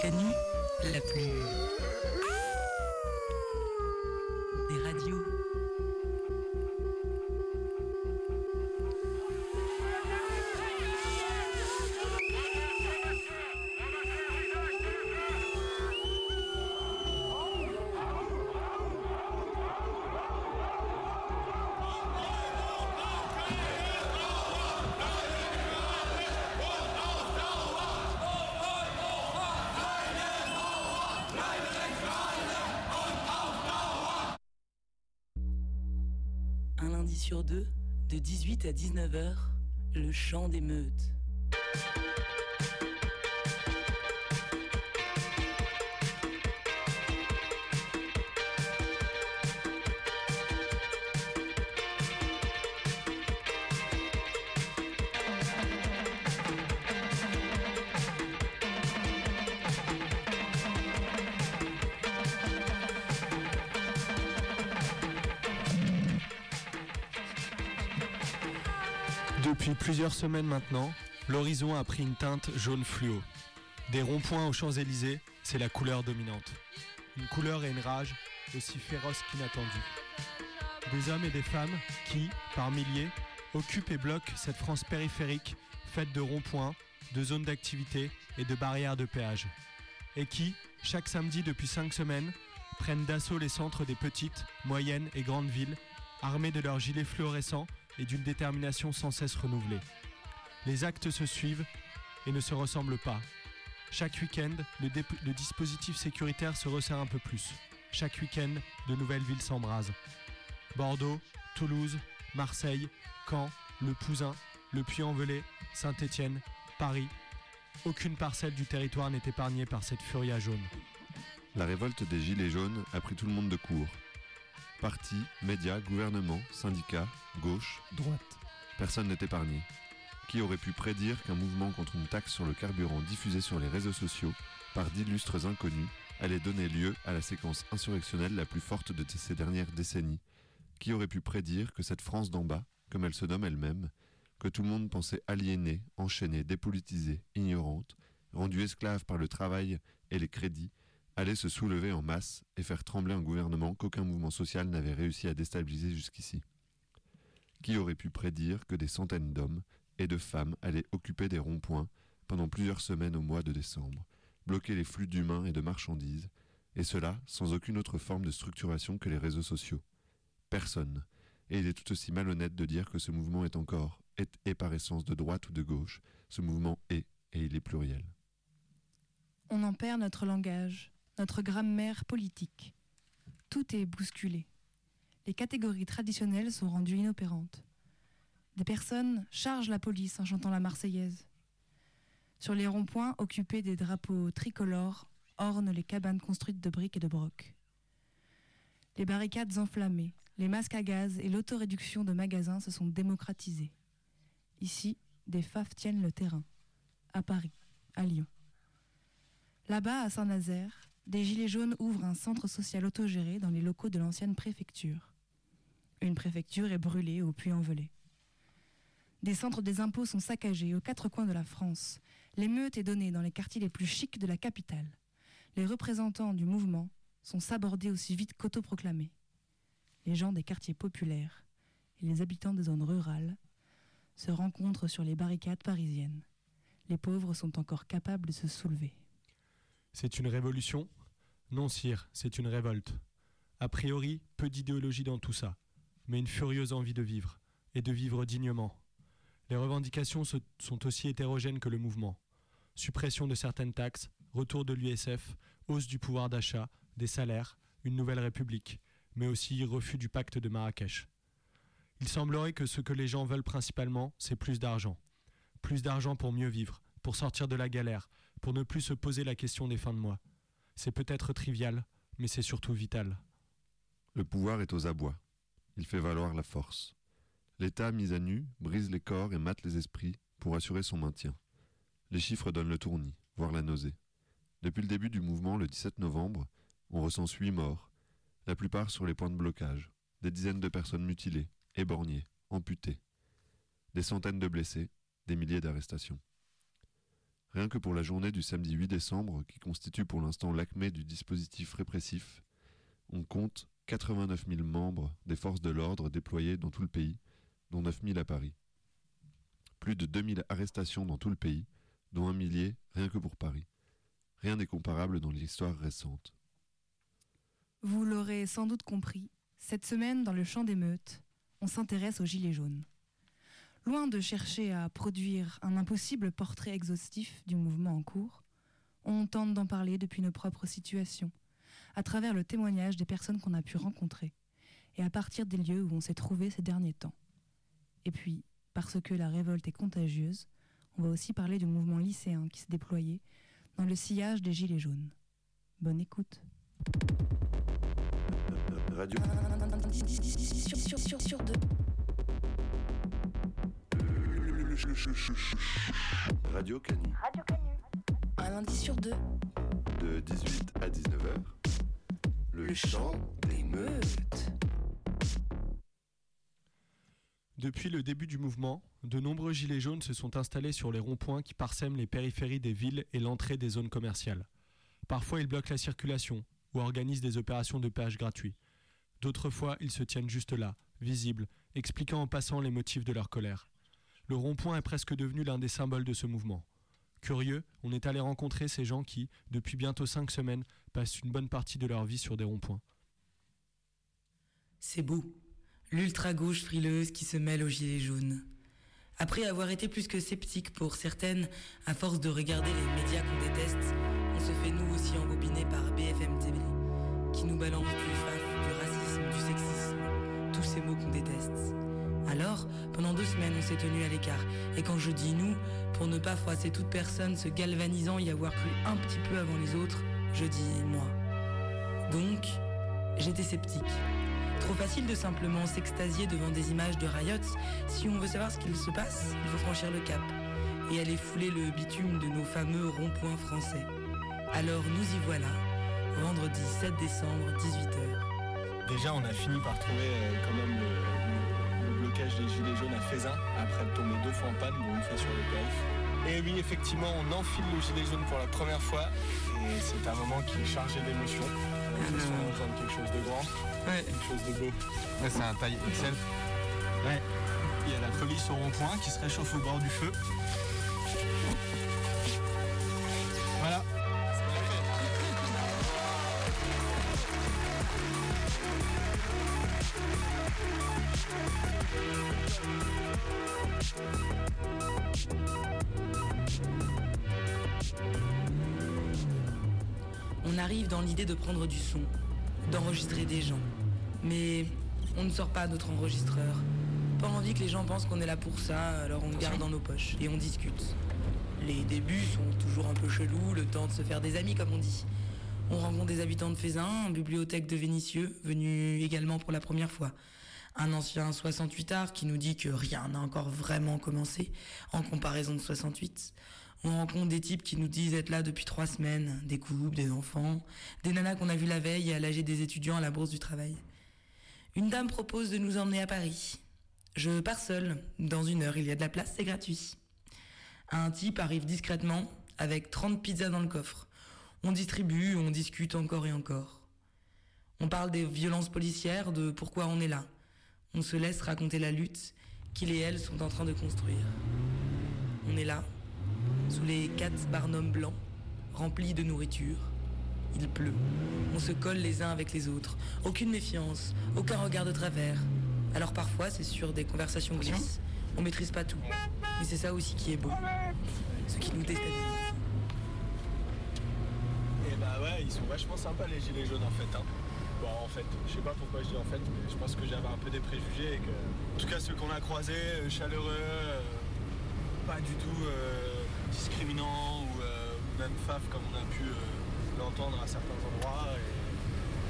Canu, la plus à 19h, le chant des meutes. Plusieurs semaines maintenant, l'horizon a pris une teinte jaune fluo. Des ronds-points aux Champs-Élysées, c'est la couleur dominante. Une couleur et une rage aussi féroces qu'inattendues. Des hommes et des femmes qui, par milliers, occupent et bloquent cette France périphérique faite de ronds-points, de zones d'activité et de barrières de péage. Et qui, chaque samedi depuis cinq semaines, prennent d'assaut les centres des petites, moyennes et grandes villes, armés de leurs gilets fluorescents et d'une détermination sans cesse renouvelée. Les actes se suivent et ne se ressemblent pas. Chaque week-end, le, dispositif sécuritaire se resserre un peu plus. Chaque week-end, de nouvelles villes s'embrasent. Bordeaux, Toulouse, Marseille, Caen, Le Pousin, Le Puy-en-Velay, Saint-Étienne, Paris. Aucune parcelle du territoire n'est épargnée par cette furia jaune. La révolte des Gilets jaunes a pris tout le monde de court. Partis, médias, gouvernements, syndicats, gauche, Droite. personne n'est épargné. Qui aurait pu prédire qu'un mouvement contre une taxe sur le carburant diffusé sur les réseaux sociaux par d'illustres inconnus allait donner lieu à la séquence insurrectionnelle la plus forte de ces dernières décennies? Qui aurait pu prédire que cette France d'en bas, comme elle se nomme elle-même, que tout le monde pensait aliénée, enchaînée, dépolitisée, ignorante, rendue esclave par le travail et les crédits, allait se soulever en masse et faire trembler un gouvernement qu'aucun mouvement social n'avait réussi à déstabiliser jusqu'ici Qui aurait pu prédire que des centaines d'hommes et de femmes allaient occuper des ronds-points pendant plusieurs semaines au mois de décembre, bloquer les flux d'humains et de marchandises, et cela sans aucune autre forme de structuration que les réseaux sociaux Personne. Et il est tout aussi malhonnête de dire que ce mouvement est encore, est, et par essence de droite ou de gauche, ce mouvement est, et il est pluriel. On en perd notre langage, notre grammaire politique. Tout est bousculé. Les catégories traditionnelles sont rendues inopérantes. Des personnes chargent la police en chantant la Marseillaise. Sur les ronds-points occupés des drapeaux tricolores ornent les cabanes construites de briques et de brocs. Les barricades enflammées, les masques à gaz et l'autoréduction de magasins se sont démocratisés. Ici, des FAF tiennent le terrain. À Paris, à Lyon. Là-bas, à Saint-Nazaire, des Gilets jaunes ouvrent un centre social autogéré dans les locaux de l'ancienne préfecture. Une préfecture est brûlée au Puy-en-Velay. Des centres des impôts sont saccagés aux quatre coins de la France. L'émeute est donnée dans les quartiers les plus chics de la capitale. Les représentants du mouvement sont sabordés aussi vite qu'autoproclamés. Les gens des quartiers populaires et les habitants des zones rurales se rencontrent sur les barricades parisiennes. Les pauvres sont encore capables de se soulever. C'est une révolution Non, sire, c'est une révolte. A priori, peu d'idéologie dans tout ça, mais une furieuse envie de vivre, et de vivre dignement. Les revendications sont aussi hétérogènes que le mouvement. Suppression de certaines taxes, retour de l'USF, hausse du pouvoir d'achat, des salaires, une nouvelle république, mais aussi refus du pacte de Marrakech. Il semblerait que ce que les gens veulent principalement, c'est plus d'argent. Plus d'argent pour mieux vivre, pour sortir de la galère, pour ne plus se poser la question des fins de mois. C'est peut-être trivial, mais c'est surtout vital. Le pouvoir est aux abois. Il fait valoir la force. L'État mis à nu brise les corps et mate les esprits pour assurer son maintien. Les chiffres donnent le tournis, voire la nausée. Depuis le début du mouvement, le 17 novembre, on recense huit morts, la plupart sur les points de blocage, des dizaines de personnes mutilées, éborgnées, amputées, des centaines de blessés, des milliers d'arrestations. Rien que pour la journée du samedi 8 décembre, qui constitue pour l'instant l'acmé du dispositif répressif, on compte 89 000 membres des forces de l'ordre déployés dans tout le pays, dont 9 000 à Paris. Plus de 2000 arrestations dans tout le pays, dont un millier rien que pour Paris. Rien n'est comparable dans l'histoire récente. Vous l'aurez sans doute compris, cette semaine, dans le champ d'émeute, on s'intéresse aux Gilets jaunes. Loin de chercher à produire un impossible portrait exhaustif du mouvement en cours, on tente d'en parler depuis nos propres situations, à travers le témoignage des personnes qu'on a pu rencontrer, et à partir des lieux où on s'est trouvé ces derniers temps. Et puis, parce que la révolte est contagieuse, on va aussi parler du mouvement lycéen qui s'est déployé dans le sillage des Gilets jaunes. Bonne écoute. Radio, Sur, sur, sur, sur deux. Radio Canu, Un lundi sur deux. de 18 à 19h. Le, Le chant des meutes. Depuis le début du mouvement, de nombreux gilets jaunes se sont installés sur les ronds-points qui parsèment les périphéries des villes et l'entrée des zones commerciales. Parfois, ils bloquent la circulation ou organisent des opérations de péage gratuit. D'autres fois, ils se tiennent juste là, visibles, expliquant en passant les motifs de leur colère. Le rond-point est presque devenu l'un des symboles de ce mouvement. Curieux, on est allé rencontrer ces gens qui, depuis bientôt cinq semaines, passent une bonne partie de leur vie sur des ronds-points. C'est beau. L'ultra-gauche frileuse qui se mêle aux gilets jaunes. Après avoir été plus que sceptique pour certaines, à force de regarder les médias qu'on déteste, on se fait nous aussi embobiner par BFM TV, qui nous balance du faf, du racisme, du sexisme, tous ces mots qu'on déteste. Alors, pendant deux semaines, on s'est tenu à l'écart. Et quand je dis nous, pour ne pas froisser toute personne se galvanisant y avoir cru un petit peu avant les autres, je dis moi. Donc, j'étais sceptique. Trop facile de simplement s'extasier devant des images de riots. Si on veut savoir ce qu'il se passe, il faut franchir le cap et aller fouler le bitume de nos fameux ronds-points français. Alors nous y voilà, vendredi 7 décembre, 18h. Déjà, on a fini par trouver euh, quand même le, blocage des gilets jaunes à Fézin, après être tombé deux fois en panne, dont une fois sur le périph'. Et oui, effectivement, on enfile le gilet jaune pour la première fois, et c'est un moment qui est chargé d'émotions. On a Ah. d'entendre quelque chose de grand, Ouais. quelque chose de beau. Ouais, c'est un taille XL. Ouais. Il y a la police au rond-point qui se réchauffe au bord du feu. De prendre du son, d'enregistrer des gens. Mais on ne sort pas notre enregistreur. Pas envie que les gens pensent qu'on est là pour ça, alors on le garde dans nos poches et on discute. Les débuts sont toujours un peu chelous, le temps de se faire des amis comme on dit. On rencontre des habitants de Fézin, bibliothèque de Vénissieux, venu également pour la première fois. Un ancien 68 art qui nous dit que rien n'a encore vraiment commencé en comparaison de 68. On rencontre des types qui nous disent être là depuis trois semaines, des couples, des enfants, des nanas qu'on a vues la veille à l'âge des étudiants à la bourse du travail. Une dame propose de nous emmener à Paris. Je pars seule. Dans une heure, il y a de la place, c'est gratuit. Un type arrive discrètement avec 30 pizzas dans le coffre. On distribue, on discute encore et encore. On parle des violences policières, de pourquoi on est là. On se laisse raconter la lutte qu'il et elle sont en train de construire. On est là, sous les quatre barnums blancs, remplis de nourriture. Il pleut. On se colle les uns avec les autres. Aucune méfiance, aucun regard de travers. Alors parfois, c'est sur des conversations glisses. On maîtrise pas tout. Mais c'est ça aussi qui est beau. Ce qui nous déstabilise. Et bah ouais, ils sont vachement sympas les gilets jaunes en fait. Hein. Bon, en fait, je sais pas pourquoi je dis en fait, mais je pense que j'avais un peu des préjugés et que. En tout cas, ceux qu'on a croisés, euh, chaleureux, euh, pas du tout euh, discriminants ou euh, ou même faf comme on a pu euh, l'entendre à certains endroits. Euh,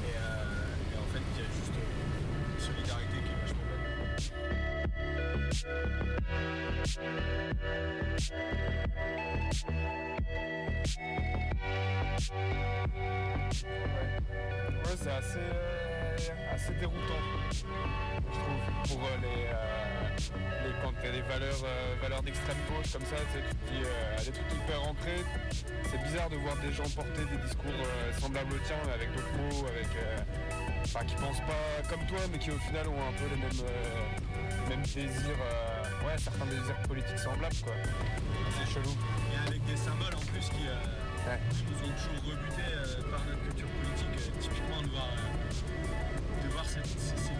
et en fait, il y a juste une solidarité qui est vachement. Ouais, c'est assez, euh, assez déroutant, je trouve, pour euh, les, euh, les, des valeurs, euh, valeurs d'extrême gauche comme ça, tu, te dis, euh, des trucs hyper. C'est bizarre de voir des gens porter des discours semblables aux tiens, mais avec d'autres mots, avec, enfin, qui pensent pas comme toi, mais qui au final ont un peu les mêmes, mêmes désirs, ouais, certains désirs politiques semblables, quoi. C'est chelou. Et avec des symboles en plus qui, Ouais. qui nous ont toujours rebutés euh, par notre culture politique. Euh, typiquement de voir, euh, de voir ces,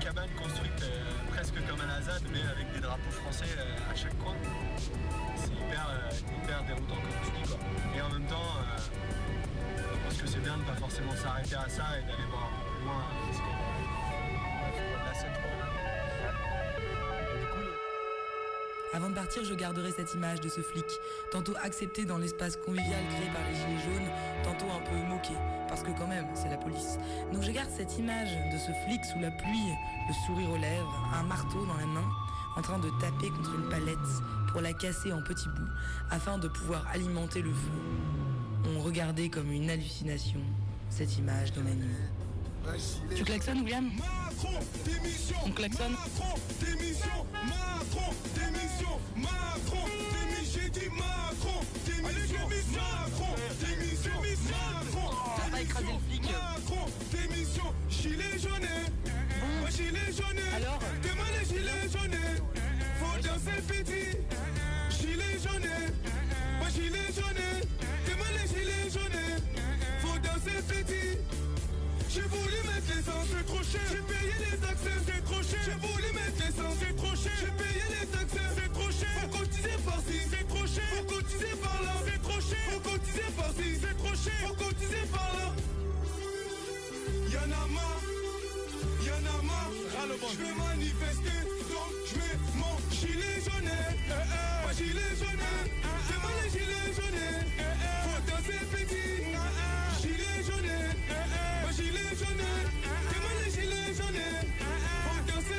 cabanes construites presque comme à la ZAD, mais avec des drapeaux français à chaque coin. C'est hyper, hyper déroutant comme tu dis. Quoi. Et en même temps, je pense que c'est bien de pas forcément s'arrêter à ça et d'aller voir loin. Parce que, euh, Avant de partir, je garderai cette image de ce flic, tantôt accepté dans l'espace convivial créé par les Gilets jaunes, tantôt un peu moqué, parce que quand même, c'est la police. Donc je garde cette image de ce flic sous la pluie, le sourire aux lèvres, un marteau dans la main, en train de taper contre une palette pour la casser en petits bouts, afin de pouvoir alimenter le feu. On regardait comme une hallucination cette image dans la nuit. Tu klaxonnes, William? Macron, démission. On klaxonne Macron, démission. Macron, démission. Macron, démission. J'ai dit Macron, démission. Macron, démission. Macron, On va écraser le flic. Macron, démission. Gilet jaune. Ouais, gilet jaune. Alors Demain les gilets jaunes. Faut danser petit. Gilet jaune. Ouais, gilet jaune. Demain les gilets jaunes. Faut danser petit. J'ai voulu mettre l'essence, c'est trop cher. J'ai payé les taxes, c'est trop cher. J'ai voulu mettre l'essence, c'est trop cher. J'ai payé les taxes, c'est trop cher. Faut cotiser par-ci, c'est trop cher. Faut cotiser par-là, c'est trop cher. Faut cotiser par-ci, c'est trop cher. Faut cotiser par-là. Y'en a marre, y'en a marre. Je veux manifester, donc je mets mon gilet jaune. Eh, eh. Pas gilet jaune. Demain les gilets jaunes. Faut danser petit.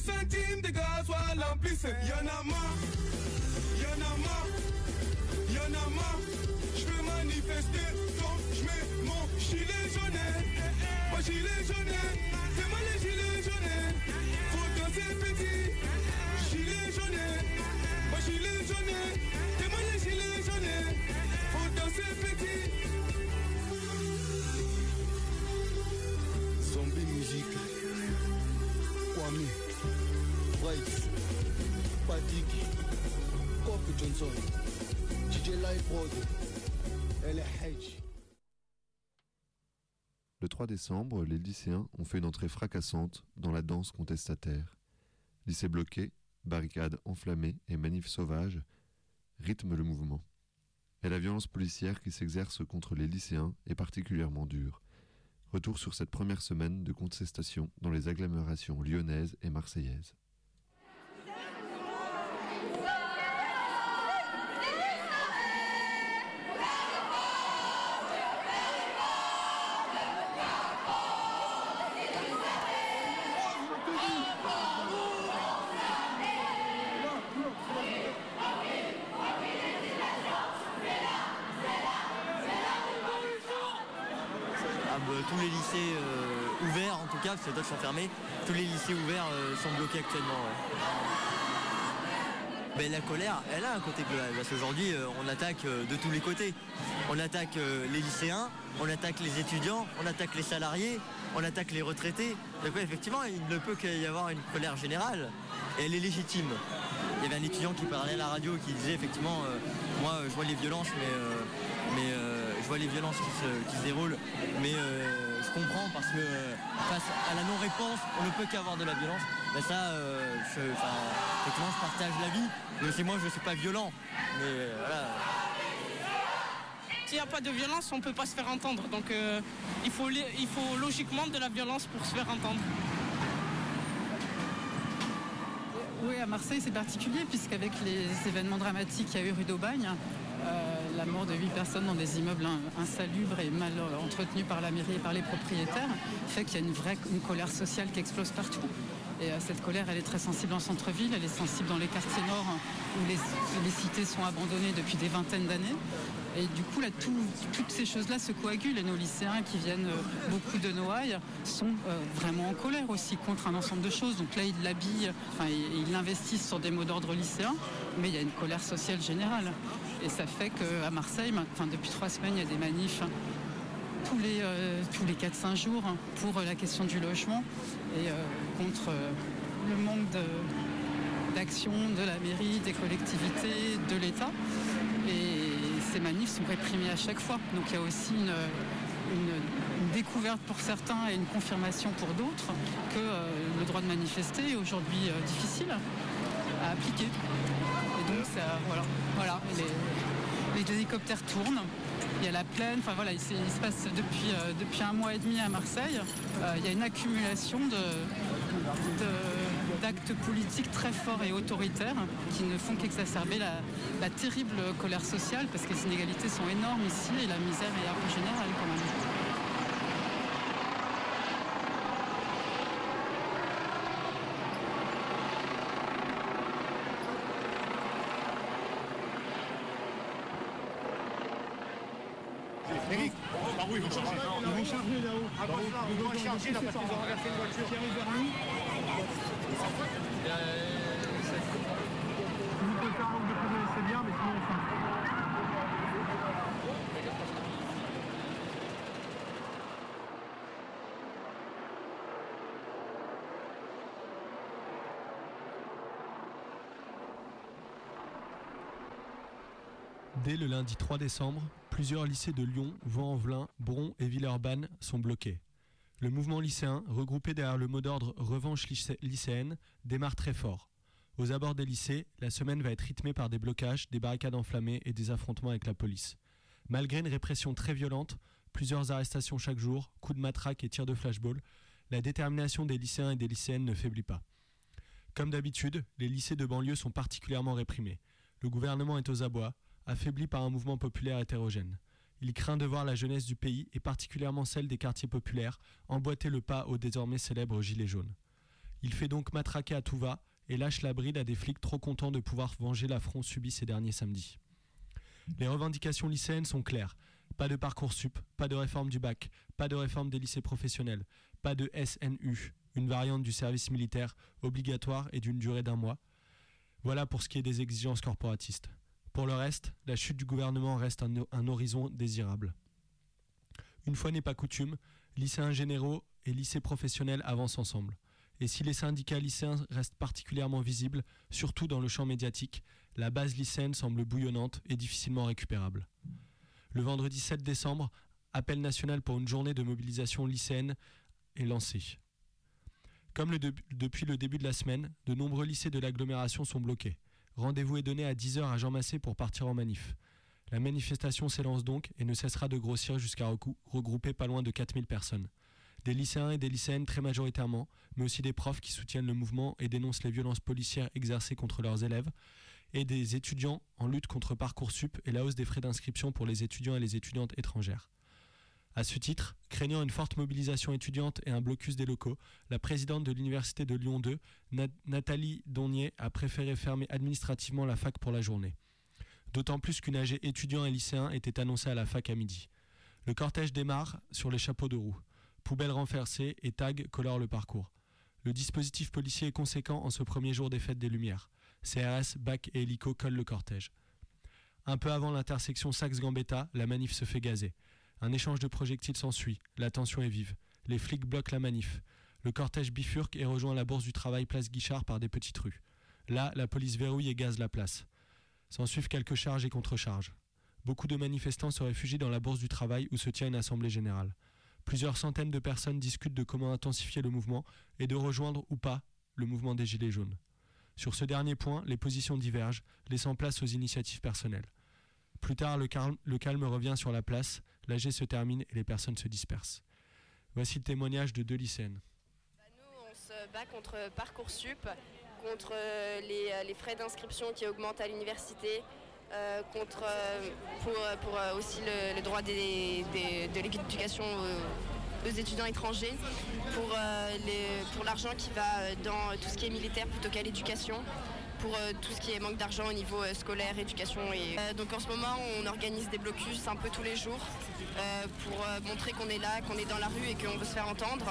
10 centimes de gasoil en piste. Y'en a marre. Y'en a marre, y'en a marre, je veux manifester, donc je mets mon gilet jaune. Mon gilet jaune, demain les gilets jaunes, faut danser petit. Gilet jaune, mon gilet jaune, demain les gilets jaunes, faut danser petit. Zombie musique. Kwame. Le 3 décembre, les lycéens ont fait une entrée fracassante dans la danse contestataire. Lycée bloqué, barricades enflammées et manifs sauvages rythment le mouvement. Et la violence policière qui s'exerce contre les lycéens est particulièrement dure. Retour sur cette première semaine de contestation dans les agglomérations lyonnaises et marseillaises. Ah bah, tous les lycées euh, ouverts, en tout cas, parce que d'autres sont fermés, tous les lycées ouverts euh, sont bloqués actuellement. Ben, la colère, elle a un côté global, parce qu'aujourd'hui, euh, on attaque euh, de tous les côtés. On attaque euh, les lycéens, on attaque les étudiants, on attaque les salariés, on attaque les retraités. Donc effectivement, il ne peut qu'y avoir une colère générale, et elle est légitime. Il y avait un étudiant qui parlait à la radio qui disait effectivement, moi je vois les violences, mais, mais je vois les violences qui se, qui se déroulent, mais je comprends parce que euh, face à la non-réponse, on ne peut qu'avoir de la violence. Ben ça, euh, je, effectivement, je partage l'avis, mais c'est moi je ne suis pas violent. Mais euh, voilà. S'il n'y a pas de violence, on ne peut pas se faire entendre. Donc euh, il, faut, il faut logiquement de la violence pour se faire entendre. Oui, à Marseille, c'est particulier, puisqu'avec les événements dramatiques qu'il y a eu rue d'Aubagne, euh, la mort de 8 personnes dans des immeubles insalubres et mal entretenus par la mairie et par les propriétaires fait qu'il y a une vraie une colère sociale qui explose partout. Et euh, cette colère, elle est très sensible en centre-ville, elle est sensible dans les quartiers nord où les, cités sont abandonnées depuis des vingtaines d'années. Et du coup, là, toutes ces choses-là se coagulent. Et nos lycéens qui viennent euh, beaucoup de Noailles sont euh, vraiment en colère aussi contre un ensemble de choses. Donc là, ils l'habillent, enfin, ils l'investissent sur des mots d'ordre lycéens, mais il y a une colère sociale générale. Et ça fait qu'à Marseille, depuis trois semaines, il y a des manifs tous les, euh, les 4-5 jours pour la question du logement et contre le manque d'action de, la mairie, des collectivités, de l'État. Et ces manifs sont réprimés à chaque fois. Donc il y a aussi une, découverte pour certains et une confirmation pour d'autres que euh, le droit de manifester est aujourd'hui euh, difficile à appliquer. Et donc voilà, les hélicoptères tournent il y a la plaine, enfin voilà, il, se passe depuis, euh, depuis un mois et demi à Marseille, euh, il y a une accumulation d'actes politiques très forts et autoritaires qui ne font qu'exacerber la, la terrible colère sociale parce que les inégalités sont énormes ici et la misère est un peu générale quand même. Eric Ah oui, ils vont charger là-haut. Ah, bah, ils vont charger là parce qu'ils ont renversé une voiture. Qui arrive vers nous. Vous pouvez faire un nombre de problèmes, c'est bien, mais sinon on s'en Dès le lundi 3 décembre, plusieurs lycées de Lyon, Vaux-en-Velin, Bron et Villeurbanne sont bloqués. Le mouvement lycéen, regroupé derrière le mot d'ordre Revanche lycéenne, démarre très fort. Aux abords des lycées, la semaine va être rythmée par des blocages, des barricades enflammées et des affrontements avec la police. Malgré une répression très violente, plusieurs arrestations chaque jour, coups de matraque et tirs de flashball, la détermination des lycéens et des lycéennes ne faiblit pas. Comme d'habitude, les lycées de banlieue sont particulièrement réprimés. Le gouvernement est aux abois, affaibli par un mouvement populaire hétérogène. Il craint de voir la jeunesse du pays, et particulièrement celle des quartiers populaires, emboîter le pas au désormais célèbre gilet jaune. Il fait donc matraquer à tout va et lâche la bride à des flics trop contents de pouvoir venger l'affront subi ces derniers samedis. Les revendications lycéennes sont claires. Pas de parcours sup, pas de réforme du bac, pas de réforme des lycées professionnels, pas de SNU, une variante du service militaire obligatoire et d'une durée d'un mois. Voilà pour ce qui est des exigences corporatistes. Pour le reste, la chute du gouvernement reste un, horizon désirable. Une fois n'est pas coutume, lycéens généraux et lycées professionnels avancent ensemble. Et si les syndicats lycéens restent particulièrement visibles, surtout dans le champ médiatique, la base lycéenne semble bouillonnante et difficilement récupérable. Le vendredi 7 décembre, appel national pour une journée de mobilisation lycéenne est lancé. Comme depuis le début de la semaine, de nombreux lycées de l'agglomération sont bloqués. Rendez-vous est donné à 10h à Jean Massé pour partir en manif. La manifestation s'élance donc et ne cessera de grossir jusqu'à regrouper pas loin de 4000 personnes. Des lycéens et des lycéennes très majoritairement, mais aussi des profs qui soutiennent le mouvement et dénoncent les violences policières exercées contre leurs élèves, et des étudiants en lutte contre Parcoursup et la hausse des frais d'inscription pour les étudiants et les étudiantes étrangères. À ce titre, craignant une forte mobilisation étudiante et un blocus des locaux, la présidente de l'Université de Lyon 2, Nathalie Donnier, a préféré fermer administrativement la fac pour la journée. D'autant plus qu'une AG étudiant et lycéen était annoncée à la fac à midi. Le cortège démarre sur les chapeaux de roue. Poubelles renversées et tags colorent le parcours. Le dispositif policier est conséquent en ce premier jour des fêtes des Lumières. CRS, BAC et hélico collent le cortège. Un peu avant l'intersection Saxe-Gambetta, la manif se fait gazer. Un échange de projectiles s'ensuit. La tension est vive. Les flics bloquent la manif. Le cortège bifurque et rejoint la Bourse du Travail place Guichard par des petites rues. Là, la police verrouille et gaze la place. S'en suivent quelques charges et contre-charges. Beaucoup de manifestants se réfugient dans la Bourse du Travail où se tient une assemblée générale. Plusieurs centaines de personnes discutent de comment intensifier le mouvement et de rejoindre ou pas le mouvement des Gilets jaunes. Sur ce dernier point, les positions divergent, laissant place aux initiatives personnelles. Plus tard, le calme, revient sur la place, l'AG se termine et les personnes se dispersent. Voici le témoignage de deux lycéennes. Bah, nous, on se bat contre Parcoursup contre euh, les, euh, les frais d'inscription qui augmentent à l'université, euh, contre pour, aussi le, droit de l'éducation aux, étudiants étrangers, pour, l'argent qui va dans tout ce qui est militaire plutôt qu'à l'éducation pour euh, tout ce qui est manque d'argent au niveau euh, scolaire, éducation. Et, Euh, donc en ce moment, on organise des blocus un peu tous les jours pour montrer qu'on est là, qu'on est dans la rue et qu'on veut se faire entendre.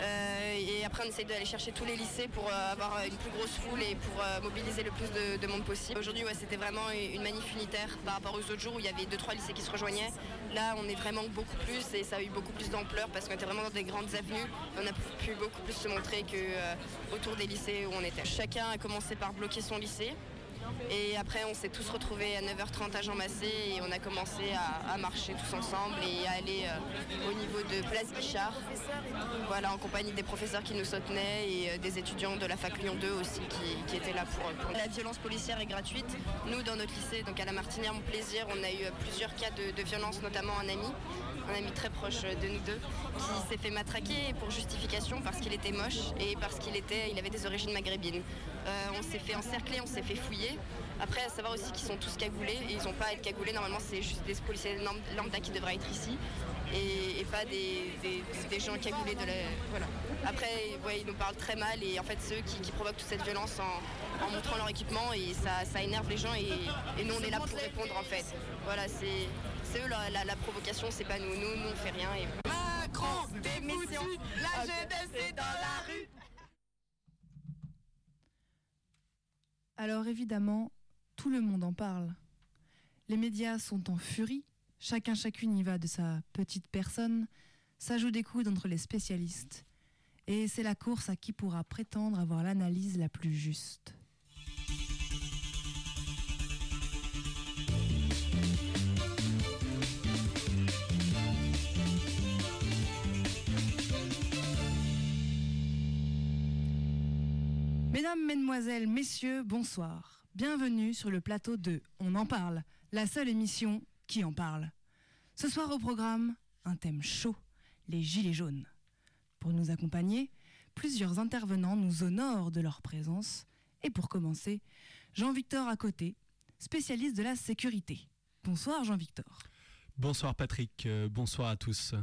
Et après, on essaie d'aller chercher tous les lycées pour avoir une plus grosse foule et pour mobiliser le plus de, de monde possible. Aujourd'hui, c'était vraiment une manif unitaire par rapport aux autres jours où il y avait deux trois lycées qui se rejoignaient. Là, on est vraiment beaucoup plus et ça a eu beaucoup plus d'ampleur parce qu'on était vraiment dans des grandes avenues. On a pu beaucoup plus se montrer que euh, autour des lycées où on était. Chacun a commencé par bloquer son lycée. Et après, on s'est tous retrouvés à 9h30 à Jean Massé et on a commencé à, marcher tous ensemble et à aller euh, au niveau de Place Guichard. Voilà, en compagnie des professeurs qui nous soutenaient et euh, des étudiants de la fac Lyon 2 aussi qui, étaient là pour, La violence policière est gratuite. Nous, dans notre lycée, donc à la Martinière, mon plaisir, on a eu euh, plusieurs cas de, violence, notamment un ami, un ami très proche de nous deux, qui s'est fait matraquer pour justification parce qu'il était moche et parce qu'il il avait des origines maghrébines. On s'est fait encercler, on s'est fait fouiller. Après, à savoir aussi qu'ils sont tous cagoulés et ils n'ont pas à être cagoulés. Normalement, c'est juste des policiers lam- lambda qui devraient être ici et, et pas des, des- des gens cagoulés de la. Voilà. Après, ouais, ils nous parlent très mal et en fait, c'est eux qui, qui provoquent toute cette violence en, en montrant leur équipement et ça, ça énerve les gens et, et nous, on est là pour répondre en fait. Voilà, c'est c'est eux la, la- la provocation, c'est pas nous. Nous, nous, on fait rien. Et... Macron, démission, la jeunesse est dans la rue. Alors évidemment, tout le monde en parle. Les médias sont en furie, chacun chacune y va de sa petite personne, ça joue des coudes entre les spécialistes. Et c'est la course à qui pourra prétendre avoir l'analyse la plus juste. Mesdames, Mesdemoiselles, Messieurs, bonsoir. Bienvenue sur le plateau de On en parle, la seule émission qui en parle. Ce soir au programme, un thème chaud, les Gilets jaunes. Pour nous accompagner, plusieurs intervenants nous honorent de leur présence. Et pour commencer, Jean-Victor à côté, spécialiste de la sécurité. Bonsoir Jean-Victor. Bonsoir Patrick, euh, bonsoir à tous.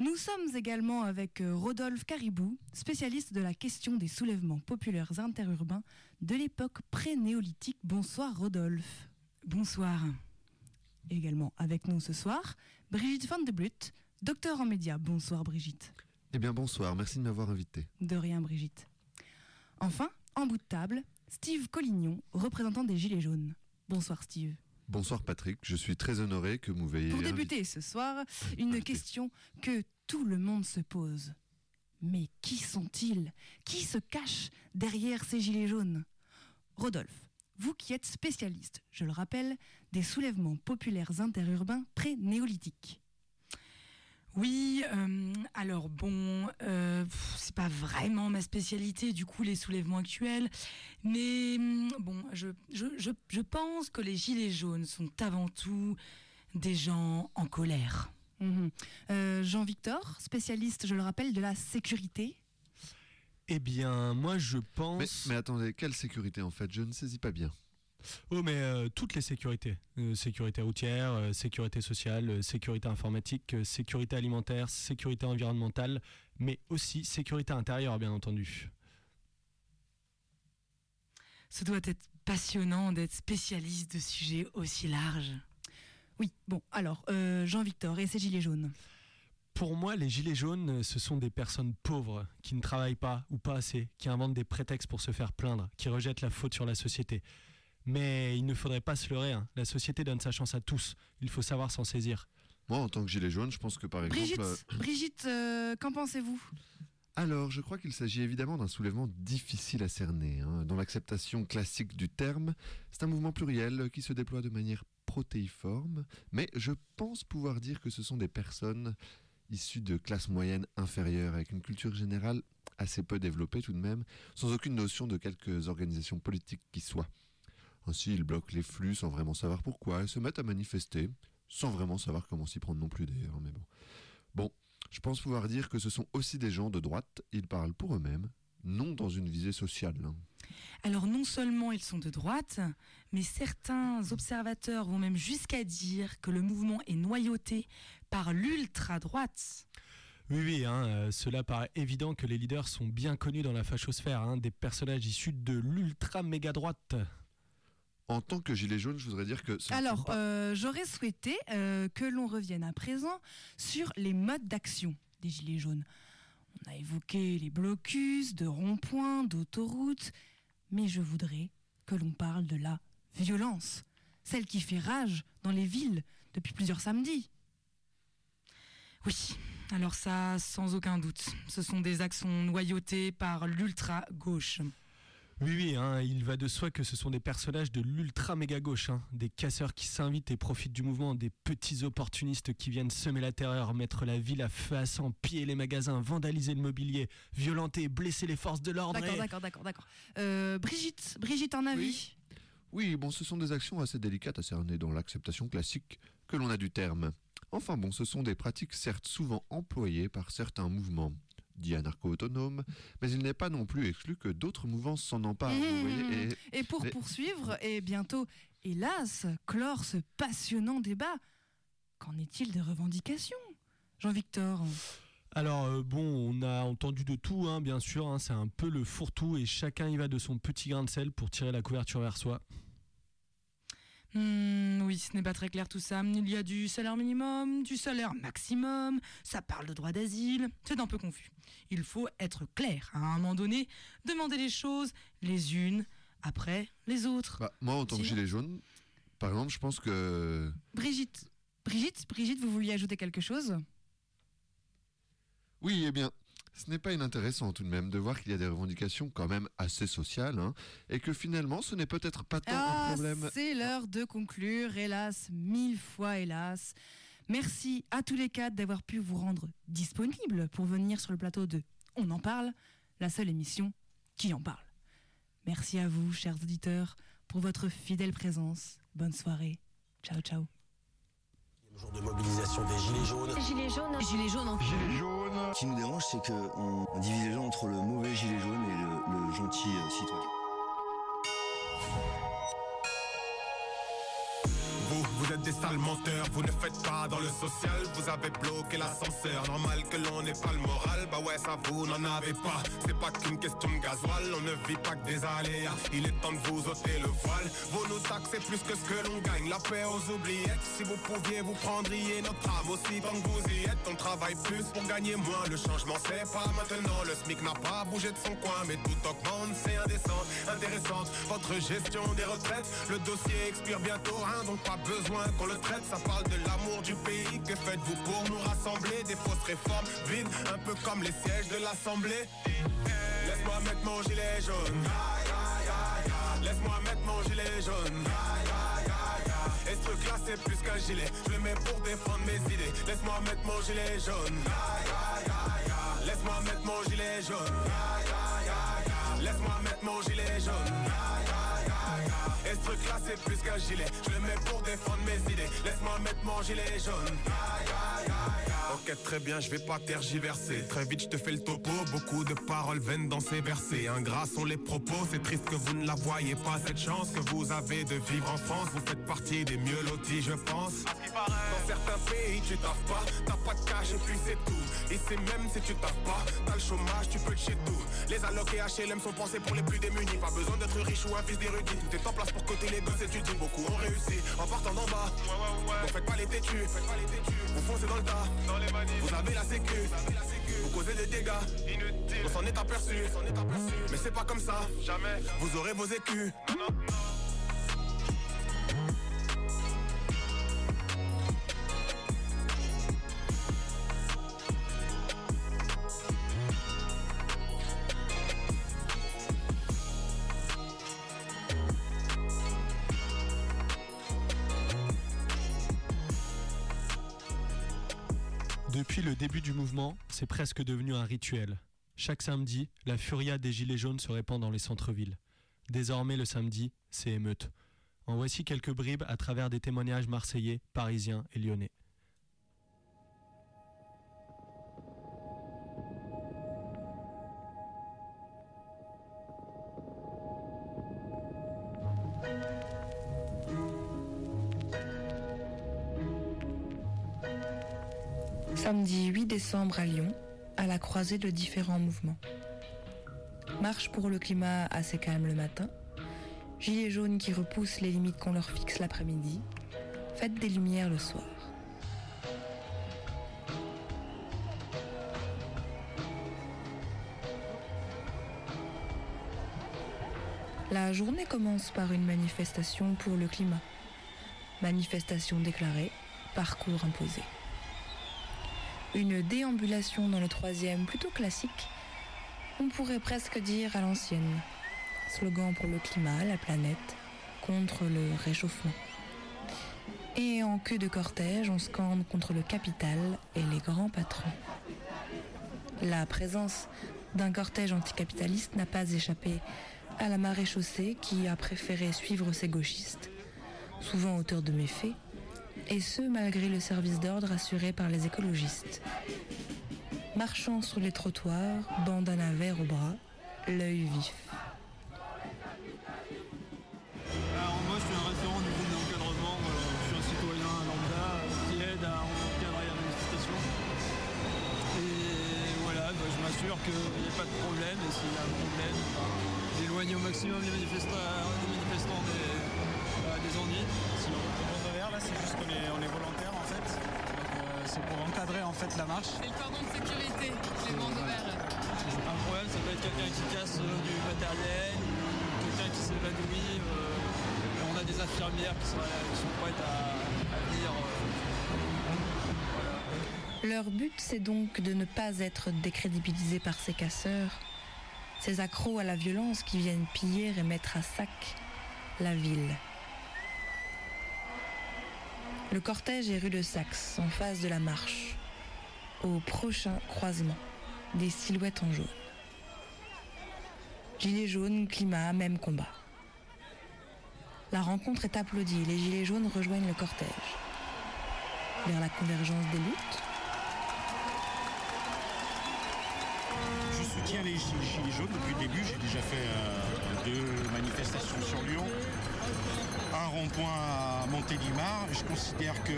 Nous sommes également avec euh, Rodolphe Caribou, spécialiste de la question des soulèvements populaires interurbains de l'époque pré-néolithique. Bonsoir Rodolphe. Bonsoir. Également avec nous ce soir, Brigitte Van de Brut, docteur en médias. Bonsoir Brigitte. Eh bien bonsoir, merci de m'avoir invité. De rien Brigitte. Enfin, en bout de table, Steve Collignon, représentant des Gilets jaunes. Bonsoir Steve. Bonsoir Patrick, je suis très honoré que vous veillez. Pour débuter ce soir, une question que tout le monde se pose. Mais qui sont-ils? Qui se cache derrière ces gilets jaunes? Rodolphe, vous qui êtes spécialiste, je le rappelle, des soulèvements populaires interurbains pré-néolithiques. Oui, euh, alors bon, euh, c'est pas vraiment ma spécialité, du coup, les soulèvements actuels, mais hum, bon, je, je, je, je pense que les gilets jaunes sont avant tout des gens en colère. Mhm. Euh, Jean-Victor, spécialiste, je le rappelle, de la sécurité? Eh bien, moi je Mais, pense. mais attendez, quelle sécurité en fait? Je ne saisis pas bien. Oh, mais euh, toutes les sécurités. Euh, sécurité routière, euh, sécurité sociale, euh, sécurité informatique, euh, sécurité alimentaire, sécurité environnementale, mais aussi sécurité intérieure, bien entendu. Ce doit être passionnant d'être spécialiste de sujets aussi larges. Oui, bon, alors, euh, Jean-Victor et ces gilets jaunes. Pour moi, les gilets jaunes, ce sont des personnes pauvres qui ne travaillent pas ou pas assez, qui inventent des prétextes pour se faire plaindre, qui rejettent la faute sur la société. Mais il ne faudrait pas se leurrer, hein. la société donne sa chance à tous, il faut savoir s'en saisir. Moi, en tant que gilet jaune, je pense que par exemple. Brigitte, euh, Brigitte euh, qu'en pensez-vous? Alors, je crois qu'il s'agit évidemment d'un soulèvement difficile à cerner. hein. Dans l'acceptation classique du terme, c'est un mouvement pluriel qui se déploie de manière protéiforme, mais je pense pouvoir dire que ce sont des personnes issues de classes moyennes inférieures, avec une culture générale assez peu développée tout de même, sans aucune notion de quelques organisations politiques qui soient. Ainsi, ils bloquent les flux sans vraiment savoir pourquoi et se mettent à manifester, sans vraiment savoir comment s'y prendre non plus d'ailleurs, mais bon. Bon, je pense pouvoir dire que ce sont aussi des gens de droite, ils parlent pour eux-mêmes, non dans une visée sociale. hein. Alors non seulement ils sont de droite, mais certains observateurs vont même jusqu'à dire que le mouvement est noyauté par l'ultra-droite. Oui, oui, hein, euh, cela paraît évident que les leaders sont bien connus dans la fachosphère, hein, des personnages issus de l'ultra méga droite. En tant que gilet jaune, je voudrais dire que... Alors, euh, j'aurais souhaité euh, que l'on revienne à présent sur les modes d'action des Gilets jaunes. On a évoqué les blocus, de ronds-points, d'autoroutes, mais je voudrais que l'on parle de la violence, celle qui fait rage dans les villes depuis plusieurs samedis. Oui, alors ça, sans aucun doute, ce sont des actions noyautées par l'ultra-gauche. Oui, oui, hein, il va de soi que ce sont des personnages de l'ultra méga gauche, hein, des casseurs qui s'invitent et profitent du mouvement, des petits opportunistes qui viennent semer la terreur, mettre la ville à feu à sang, piller les magasins, vandaliser le mobilier, violenter, blesser les forces de l'ordre. D'accord, et- d'accord, d'accord, d'accord. Euh, Brigitte, Brigitte, un avis? Oui, bon, ce sont des actions assez délicates à cerner dans l'acceptation classique que l'on a du terme. Enfin bon, ce sont des pratiques certes souvent employées par certains mouvements dits anarcho-autonomes, mais il n'est pas non plus exclu que d'autres mouvances s'en emparent. vous Mmh, voyez, mmh, et- mmh. Et pour mais- poursuivre et bientôt, hélas, clore ce passionnant débat, qu'en est-il des revendications Jean-Victor? Alors euh, bon, on a entendu de tout, hein, bien sûr, hein, c'est un peu le fourre-tout et chacun y va de son petit grain de sel pour tirer la couverture vers soi. Hmm, oui, ce n'est pas très clair tout ça. Il y a du salaire minimum, du salaire maximum, ça parle de droit d'asile, c'est un peu confus. Il faut être clair, à un moment donné, demander les choses les unes après les autres. Bah, moi, en tant que gilet jaune, par exemple, je pense que Brigitte, Brigitte, Brigitte, vous vouliez ajouter quelque chose? Oui, eh bien, ce n'est pas inintéressant tout de même de voir qu'il y a des revendications quand même assez sociales, hein, et que finalement, ce n'est peut-être pas tant un Ah, problème. c'est l'heure de conclure, hélas, mille fois hélas. Merci à tous les quatre d'avoir pu vous rendre disponibles pour venir sur le plateau de On en parle, la seule émission qui en parle. Merci à vous, chers auditeurs, pour votre fidèle présence. Bonne soirée. Ciao, ciao. Jour de mobilisation des Gilets jaunes. Gilets jaunes. Gilets jaunes. Gilets jaunes. Ce qui nous dérange, c'est qu'on divise les gens entre le mauvais gilet jaune et le, le gentil euh, citoyen. Des sales menteurs, vous ne faites pas dans le social, vous avez bloqué l'ascenseur. Normal que l'on n'ait pas le moral, bah ouais, ça vous n'en avez pas. C'est pas qu'une question de gasoil, on ne vit pas que des aléas. Il est temps de vous ôter le voile. Vous nous taxez plus que ce que l'on gagne, la paix aux oubliettes. Si vous pouviez, vous prendriez notre âme aussi tant que vous y êtes. On travaille plus pour gagner moins, le changement c'est pas maintenant. Le SMIC n'a pas bougé de son coin, mais tout augmente, c'est indécent. Intéressante, votre gestion des retraites. Le dossier expire bientôt, hein, donc pas besoin qu'on le traite. Ça parle de l'amour du pays. Que faites-vous pour nous rassembler? Des fausses réformes vides, un peu comme les sièges de l'Assemblée. Laisse-moi mettre mon gilet jaune. Laisse-moi mettre mon gilet jaune. Et ce truc là c'est plus qu'un gilet Je le mets pour défendre mes idées Laisse-moi mettre mon gilet jaune Laisse-moi mettre mon gilet jaune Laisse-moi mettre mon gilet jaune Et ce truc là c'est plus qu'un gilet. Je le mets pour défendre mes idées. Laisse-moi mettre mon gilet jaune. Ok très bien je vais pas tergiverser. Très vite je te fais le topo. Beaucoup de paroles vaines dans ces versets. Ingrats sont les propos C'est triste que vous ne la voyez pas Cette chance que vous avez de vivre en France. Vous faites partie des mieux lotis je pense. Dans certains pays tu taffes pas. T'as pas de cash et puis c'est tout. Ici même si tu taffes pas T'as le chômage tu peux te chez tout. Les allocs et HLM sont pensés pour les plus démunis. Pas besoin d'être riche ou un fils d'érudit. Tout est en place pour côté les gosses dis Beaucoup. Ont réussi en partant d'en bas. Donc faites pas les têtus. Vous foncez dans le tas. Vous avez la sécu. Vous causez des dégâts. On s'en est aperçu. Mais c'est pas comme ça. Jamais. Vous aurez vos écus. Depuis c'est presque devenu un rituel. Chaque samedi, la furia des Gilets jaunes se répand dans les centres-villes. Désormais, le samedi, c'est émeute. En voici quelques bribes à travers des témoignages marseillais, parisiens et lyonnais. Samedi 8 décembre à Lyon, à la croisée de différents mouvements. Marche pour le climat assez calme le matin, gilets jaunes qui repoussent les limites qu'on leur fixe l'après-midi, fête des lumières le soir. La journée commence par une manifestation pour le climat. Manifestation déclarée, parcours imposé. Une déambulation dans le troisième plutôt classique, on pourrait presque dire à l'ancienne. Slogan pour le climat, la planète, contre le réchauffement. Et en queue de cortège, on scande contre le capital et les grands patrons. La présence d'un cortège anticapitaliste n'a pas échappé à la marée chaussée qui a préféré suivre ses gauchistes, souvent auteurs de méfaits, et ce malgré le service d'ordre assuré par les écologistes. Marchant sur les trottoirs, bandana vert au bras, l'œil vif. Alors moi je suis un référent du groupe d'encadrement, euh, je suis un citoyen lambda euh, qui aide à encadrer la manifestation. Et voilà, bah, je m'assure qu'il n'y ait pas de problème et s'il y a un problème, bah, d'éloigner au maximum les manifestants, des, bah, des ennuis. C'est juste qu'on est, on est volontaire en fait. Euh, c'est pour encadrer en fait la marche. C'est le cordon de sécurité, les bandeaux verts. Un problème, ça peut être quelqu'un qui casse euh, du matériel, ou quelqu'un qui s'évanouit. euh, on a des infirmières qui sont, qui sont prêtes à, à venir. euh, Leur but, c'est donc de ne pas être décrédibilisés par ces casseurs, ces accros à la violence qui viennent piller et mettre à sac la ville. Le cortège est rue de Saxe, en face de la marche, au prochain croisement, des silhouettes en jaune. Gilets jaunes, climat, même combat. La rencontre est applaudie, les gilets jaunes rejoignent le cortège. Vers la convergence des luttes, Je soutiens les gi- gilets jaunes depuis le début. J'ai déjà fait euh, deux manifestations sur Lyon, un rond-point à Montélimar. Je considère que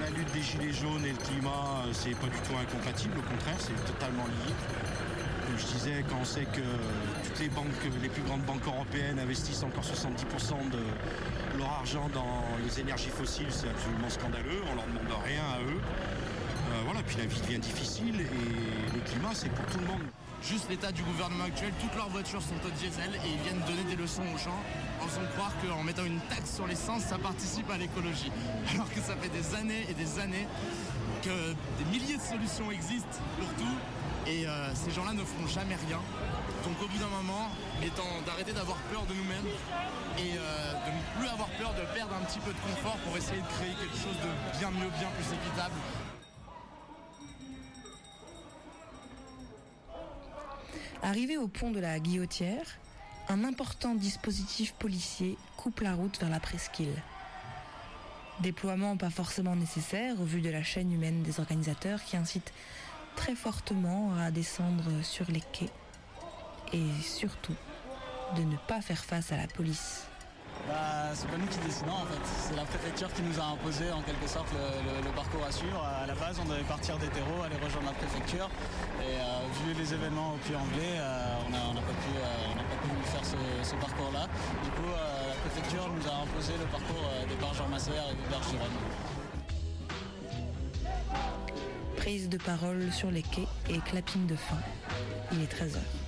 la lutte des gilets jaunes et le climat, euh, c'est pas du tout incompatible. Au contraire, c'est totalement lié. Comme je disais, quand on sait que toutes les banques, les plus grandes banques européennes investissent encore 70% de leur argent dans les énergies fossiles, c'est absolument scandaleux. On leur demande rien à eux. Euh, voilà, puis la vie devient difficile et le climat, c'est pour tout le monde. Juste l'état du gouvernement actuel, toutes leurs voitures sont au diesel et ils viennent donner des leçons aux gens faisant croire qu'en mettant une taxe sur l'essence, ça participe à l'écologie. Alors que ça fait des années et des années que des milliers de solutions existent pour tout et euh, ces gens-là ne feront jamais rien. Donc au bout d'un moment, temps d'arrêter d'avoir peur de nous-mêmes et euh, de ne plus avoir peur de perdre un petit peu de confort pour essayer de créer quelque chose de bien mieux, bien plus équitable. Arrivé au pont de la Guillotière, un important dispositif policier coupe la route vers la presqu'île. Déploiement pas forcément nécessaire au vu de la chaîne humaine des organisateurs qui incitent très fortement à descendre sur les quais et surtout de ne pas faire face à la police. Bah, c'est pas nous qui décidons en fait. C'est la préfecture qui nous a imposé en quelque sorte le, parcours à suivre. À la base, on devait partir des terreaux, aller rejoindre la préfecture. Et euh, vu les événements au Puy-en-Velay, euh, on n'a on n'a pas, pu, euh, pas pu faire ce, parcours-là. Du coup, euh, la préfecture nous a imposé le parcours euh, des barges en Masser et barges Gironde. Prise de parole sur les quais et clapping de fin. Il est 13h. «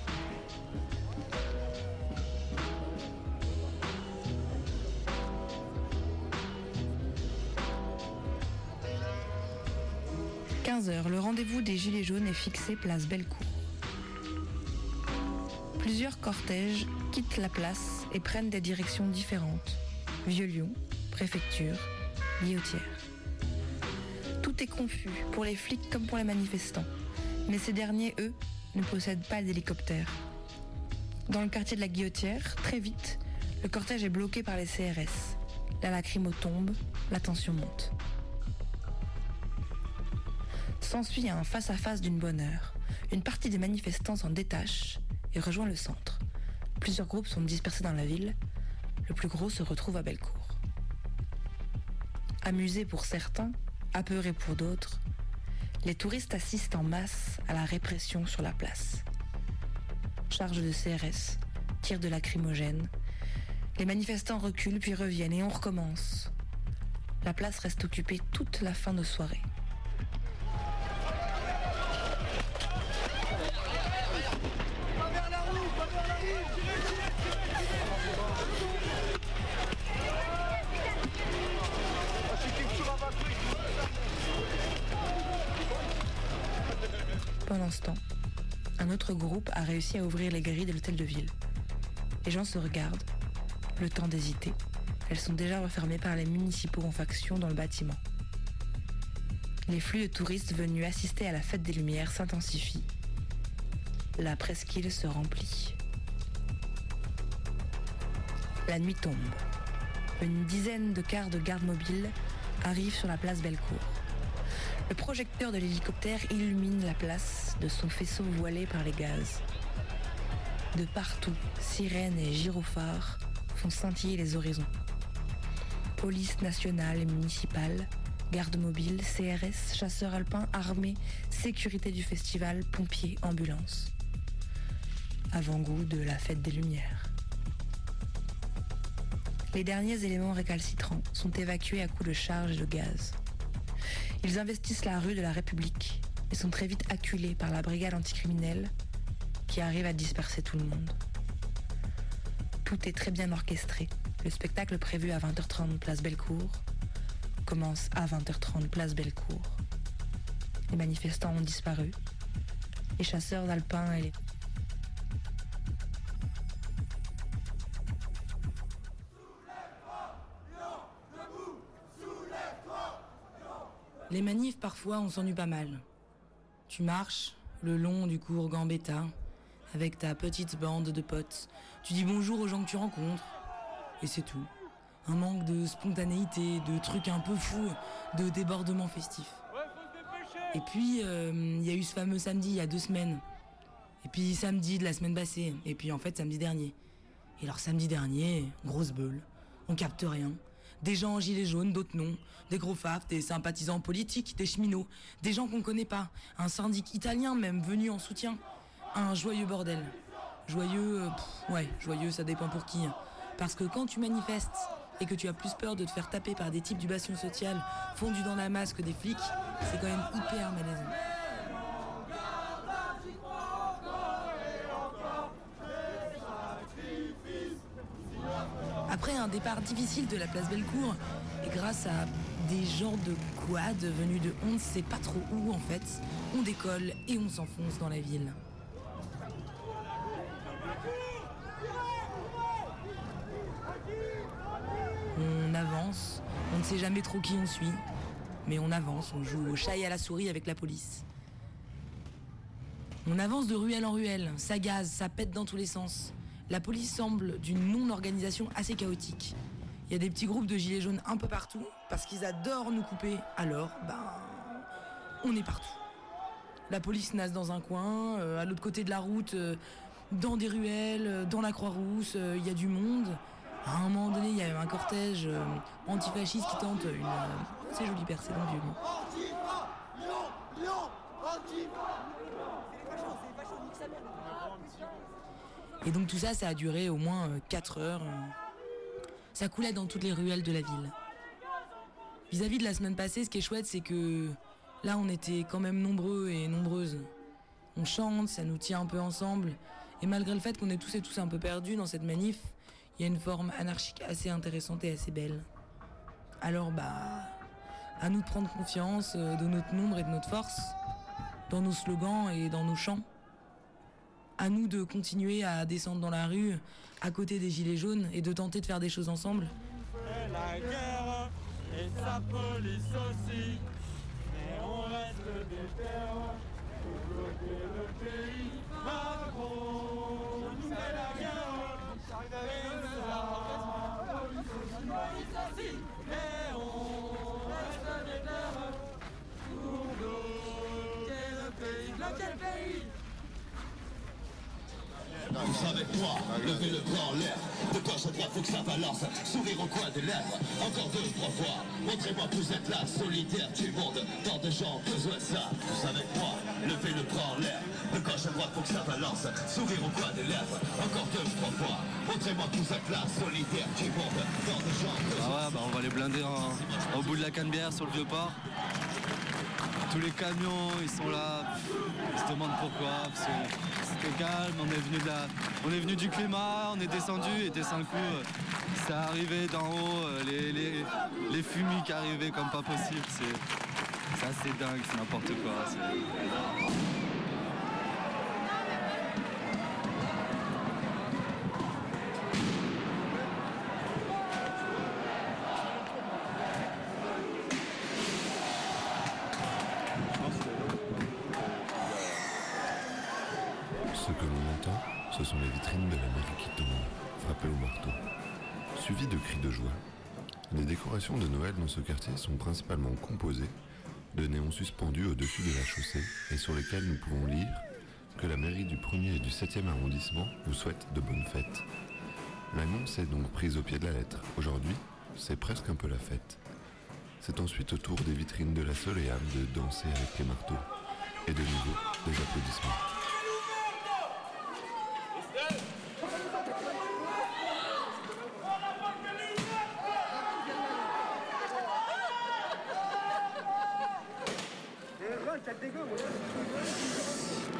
rendez-vous des Gilets jaunes est fixé place Bellecour. Plusieurs cortèges quittent la place et prennent des directions différentes. Vieux-Lyon, préfecture, guillotière. Tout est confus, pour les flics comme pour les manifestants. Mais ces derniers, eux, ne possèdent pas d'hélicoptère. Dans le quartier de la Guillotière, très vite, le cortège est bloqué par les CRS. La lacrymo tombe, la tension monte. S'ensuit un face-à-face d'une bonne heure. Une partie des manifestants s'en détache et rejoint le centre. Plusieurs groupes sont dispersés dans la ville. Le plus gros se retrouve à Bellecour. Amusés pour certains, apeurés pour d'autres, Les touristes assistent en masse à la répression sur la place. Charge de CRS, tir de lacrymogène. Les manifestants reculent puis reviennent et on recommence. La place reste occupée toute la fin de soirée. Ce temps, un autre groupe a réussi à ouvrir les grilles de l'hôtel de ville. Les gens se regardent, le temps d'hésiter. Elles sont déjà refermées par les municipaux en faction dans le bâtiment. Les flux de touristes venus assister à la fête des Lumières s'intensifient. La presqu'île se remplit. La nuit tombe. Une dizaine de cars de garde mobile arrivent sur la place Bellecour. Le projecteur de l'hélicoptère illumine la place de son faisceau voilé par les gaz. De partout, sirènes et gyrophares font scintiller les horizons. Police nationale et municipale, garde mobile, CRS, chasseurs alpins, armés, sécurité du festival, pompiers, ambulances. Avant-goût de la fête des Lumières. Les derniers éléments récalcitrants sont évacués à coups de charge et de gaz. Ils investissent la rue de la République et sont très vite acculés par la brigade anticriminelle qui arrive à disperser tout le monde. Tout est très bien orchestré. Le spectacle prévu à 20h30 place Bellecour commence à 20h30 place Bellecour. Les manifestants ont disparu. Les chasseurs alpins et les... Les manifs, parfois, on s'ennuie pas mal. Tu marches le long du cours Gambetta avec ta petite bande de potes. Tu dis bonjour aux gens que tu rencontres. Et c'est tout. Un manque de spontanéité, de trucs un peu fous, de débordements festifs. Et puis, il y a eu ce fameux samedi il y a deux semaines. Et puis samedi de la semaine passée. Et puis en fait, samedi dernier. Et alors samedi dernier, grosse beule. On capte rien. Des gens en gilets jaunes, d'autres non. Des gros faf, des sympathisants politiques, des cheminots. Des gens qu'on connaît pas. Un syndic italien même venu en soutien. Un joyeux bordel. Joyeux, euh, ouais, joyeux, ça dépend pour qui. hein. Parce que quand tu manifestes et que tu as plus peur de te faire taper par des types du bastion social fondus dans la masse que des flics, c'est quand même hyper malaisant. Après un départ difficile de la place Bellecour, et grâce à des gens de quad venus de on ne sait pas trop où en fait, on décolle et on s'enfonce dans la ville. On avance, on ne sait jamais trop qui on suit, mais on avance, on joue au chat et à la souris avec la police. On avance de ruelle en ruelle, ça gaze, ça pète dans tous les sens. La police semble d'une non-organisation assez chaotique. Il y a des petits groupes de gilets jaunes un peu partout, parce qu'ils adorent nous couper, alors, ben, on est partout. La police nasse dans un coin, euh, à l'autre côté de la route, euh, dans des ruelles, euh, dans la Croix-Rousse, il y a du monde. À un moment donné, il y a un cortège antifasciste qui tente une assez jolie percée dans le vieux mot. Et donc tout ça, ça a duré au moins 4 heures. euh. Ça coulait dans toutes les ruelles de la ville. Vis-à-vis de la semaine passée, ce qui est chouette, c'est que là, on était quand même nombreux et nombreuses. On chante, ça nous tient un peu ensemble. Et malgré le fait qu'on est tous et tous un peu perdus dans cette manif, il y a une forme anarchique assez intéressante et assez belle. Alors, bah, à nous de prendre confiance euh, de notre nombre et de notre force, dans nos slogans et dans nos chants. À nous de continuer à descendre dans la rue, à côté des gilets jaunes, et de tenter de faire des choses ensemble. Et la guerre et sa police aussi. Mais on reste des terres pour bloquer le pays. Macron nous fait la guerre. Et sa police aussi. Mais on reste des terres pour bloquer le pays. Bloquer le pays. Tous avec moi, levez le bras en l'air. De gauche à droite, faut que ça balance. Sourire au coin des lèvres. Encore deux, trois fois. Montrez-moi que vous êtes là, solidaire du monde. Tant de gens ont besoin de ça. Tous avec moi, levez le bras en l'air. De gauche à droite, faut que ça balance. Sourire au coin des lèvres. Encore deux, trois fois. Montrez-moi que vous êtes là, solidaire du monde. Tant de gens ont besoin Ah ouais, bah on va les blinder en- au bout de la Canebière sur le vieux port. Tous les camions, ils sont là. Ils se demandent pourquoi. Parce que calme, on est venu de la- on est venu du climat, on est descendu et descend le coup. Ça arrivait d'en haut, euh, les, les, qui arrivaient comme pas possible. C'est assez dingue, c'est n'importe quoi. Sont principalement composées de néons suspendus au-dessus de la chaussée et sur lesquels nous pouvons lire que la mairie du 1er et du 7e arrondissement vous souhaite de bonnes fêtes. L'annonce est donc prise au pied de la lettre. Aujourd'hui, c'est presque un peu la fête. C'est ensuite au tour des vitrines de la Soleam de danser avec les marteaux. Et de nouveau, des applaudissements.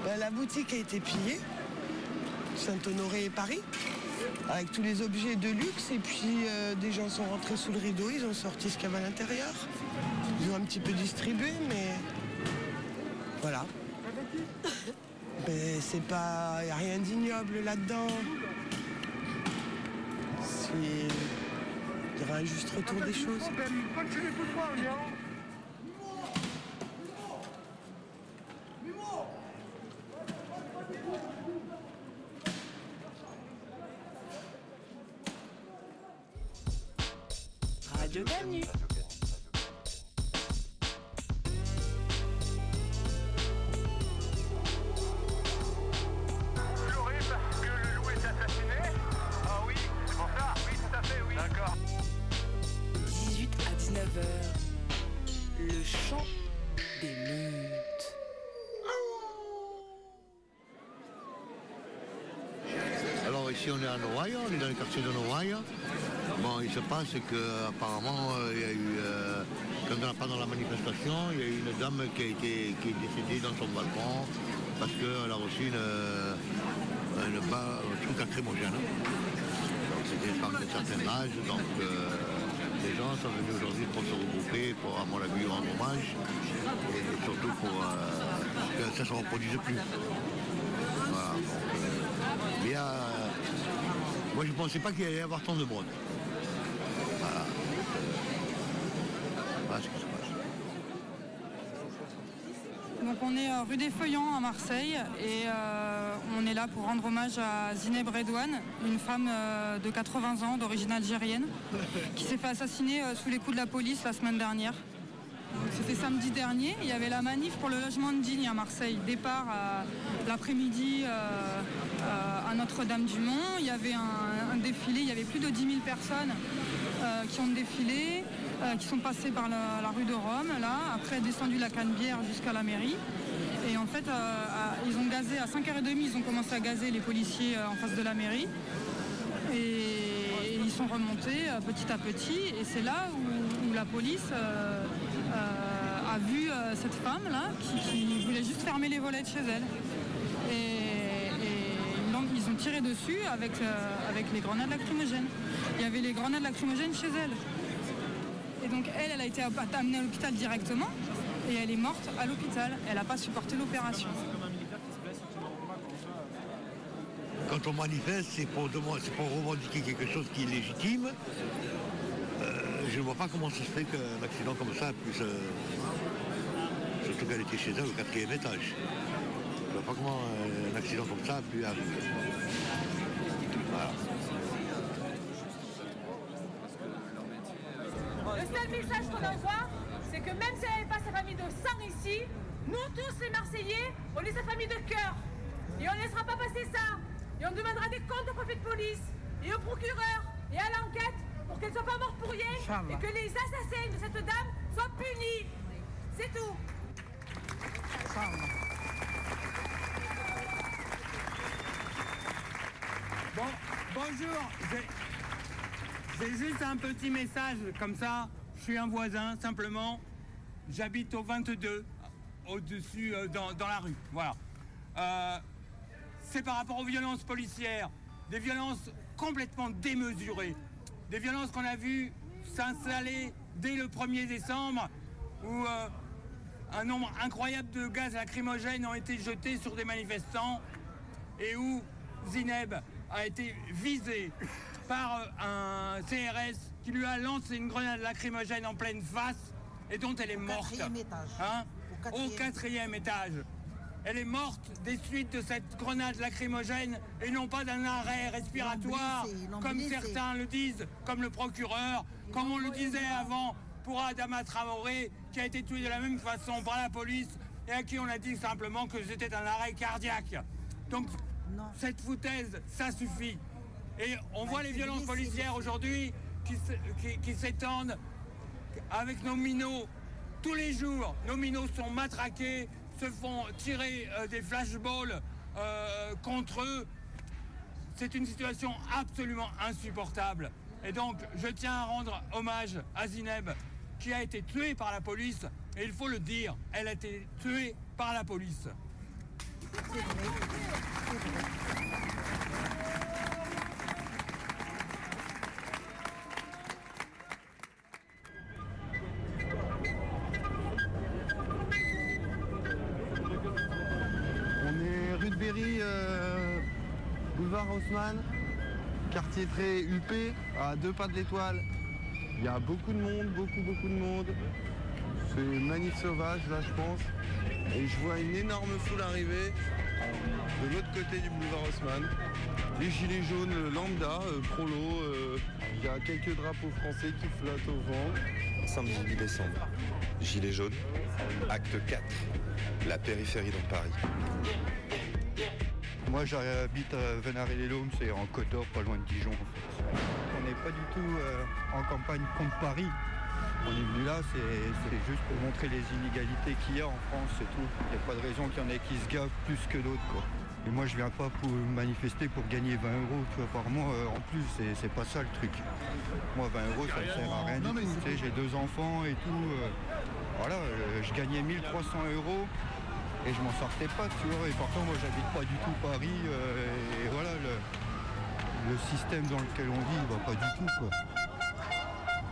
Ben, la boutique a été pillée, Saint-Honoré et Paris, avec tous les objets de luxe. Et puis euh, des gens sont rentrés sous le rideau, ils ont sorti ce qu'il y avait à l'intérieur. Ils ont un petit peu distribué, mais voilà. Ben, c'est pas. Il n'y a rien d'ignoble là-dedans. C'est. Un juste retour des choses. Radio Canu. C'est horrible que le loup est assassiné Ah oui, c'est pour ça Oui, tout à fait, oui. D'accord. 18 à 19h. Le chant des meutes. Alors ici on est à Noailles, on est dans le quartier de Noailles. Bon, il se passe que apparemment euh, il y a eu, euh, pendant la manifestation, il y a eu une dame qui, a été, qui est décédée dans son balcon parce qu'elle a reçu une, euh, une ba- un truc lacrymogène. C'était une femme d'un certain âge, donc euh, les gens sont venus aujourd'hui pour se regrouper, pour à mon avis rendre hommage et surtout pour que ça ne se reproduise plus. Voilà, moi je ne pensais pas qu'il allait y avoir tant de monde. Voilà. Voilà ce qui se passe. Donc on est euh, rue des Feuillants à Marseille et euh, on est là pour rendre hommage à Zineb Redouane, une femme euh, de 80 ans d'origine algérienne qui s'est fait assassiner sous les coups de la police la semaine dernière. C'était samedi dernier, il y avait la manif pour le logement digne à Marseille. Départ l'après-midi à Notre-Dame-du-Mont. Il y avait un, un défilé, il y avait plus de 10 000 personnes qui ont défilé, euh, qui sont passées par la, rue de Rome, là, après descendu la Canebière jusqu'à la mairie. Et en fait, euh, à- ils ont gazé à 5h30, ils ont commencé à gazer les policiers euh, en face de la mairie. Et ils sont remontés petit à petit. Et c'est là où, la police a vu cette femme-là qui, qui voulait juste fermer les volets de chez elle. Et, ils ont tiré dessus avec, avec les grenades lacrymogènes. Il y avait les grenades lacrymogènes chez elle. Donc elle, elle a été amenée à l'hôpital directement et elle est morte à l'hôpital. Elle n'a pas supporté l'opération. Quand on manifeste, c'est pour, demander- c'est pour revendiquer quelque chose qui est légitime. Euh, je ne vois pas comment ça se fait qu'un accident comme ça puisse. euh, surtout qu'elle était chez elle au quatrième étage. Je ne vois pas comment euh, un accident comme ça a pu arriver. Voilà. Le qu'on envoie, c'est que même si elle n'est pas sa famille de sang ici, nous tous les Marseillais, on est sa famille de cœur. Et on ne laissera pas passer ça. Et on demandera des comptes au préfet de police et au procureur et à l'enquête pour qu'elle ne soit pas morte pour rien et que les assassins de cette dame soient punis. C'est tout. Bon, bonjour. J'ai juste un petit message comme ça. Je suis un voisin, simplement. J'habite au 22, au-dessus, euh, dans, la rue. Voilà. Euh, C'est par rapport aux violences policières. Des violences complètement démesurées. Des violences qu'on a vues s'installer dès le 1er décembre, où euh, un nombre incroyable de gaz lacrymogènes ont été jetés sur des manifestants et où Zineb a été visé par un CRS qui lui a lancé une grenade lacrymogène en pleine face et dont elle est morte. quatrième étage. Hein Au quatrième. Au quatrième étage. Elle est morte des suites de cette grenade lacrymogène et non pas d'un arrêt respiratoire, blessé, comme certains le disent, comme le procureur, comme on le disait avant pour Adama Traoré, qui a été tué de la même façon par la police et à qui on a dit simplement que c'était un arrêt cardiaque. Donc, cette foutaise, ça suffit. Et on voit les violences policières aujourd'hui qui s'étendent avec nos minots. Tous les jours, nos minots sont matraqués, se font tirer euh, des flashballs euh, contre eux. C'est une situation absolument insupportable. Et donc, je tiens à rendre hommage à Zineb, qui a été tuée par la police. Et il faut le dire, elle a été tuée par la police. Quartier très huppé, à deux pas de l'étoile. Il y a beaucoup de monde, beaucoup, beaucoup de monde. C'est une manif sauvage là, je pense. Et je vois une énorme foule arriver de l'autre côté du boulevard Haussmann. Des gilets jaunes euh, lambda, euh, prolo. euh, Il y a quelques drapeaux français qui flottent au vent. Samedi 8 décembre, Gilets jaunes, acte 4, la périphérie dans Paris. Moi j'habite à Venaré-les-Laumes, c'est en Côte d'Or, pas loin de Dijon. On n'est pas du tout euh, en campagne contre Paris. On est venu là, c'est juste pour montrer les inégalités qu'il y a en France, c'est tout. Il n'y a pas de raison qu'il y en ait qui se gavent plus que d'autres. Et moi je viens pas pour manifester pour gagner 20 euros par mois euh, en plus, c'est- pas ça le truc. Moi 20 euros ça ne sert à rien J'ai deux enfants et tout. euh, voilà, euh, je gagnais 1300 euros et je m'en sortais pas, tu vois. Et pourtant, moi, j'habite pas du tout Paris. euh, et voilà, le, le système dans lequel on vit, il va pas du tout, quoi.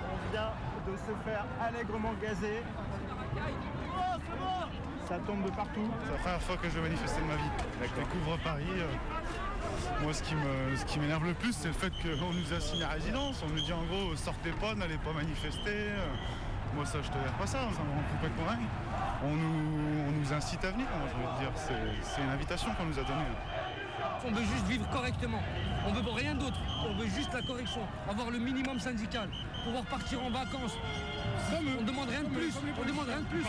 On vient de se faire allègrement gazer. Ça tombe de partout. C'est la première fois que je vais manifester de ma vie. Je découvre Paris. euh, Moi, ce qui me- ce qui m'énerve le plus, c'est le fait qu'on nous assigne à résidence. On nous dit en gros, sortez pas, n'allez pas manifester. Euh, Moi, ça, je tolère pas ça. Ça me rend complètement dingue. On nous, on nous incite à venir. je veux dire, c'est une invitation qu'on nous a donnée. On veut juste vivre correctement. On veut rien d'autre. On veut juste la correction. Avoir le minimum syndical. Pouvoir partir en vacances. On demande rien de plus. On demande rien de plus.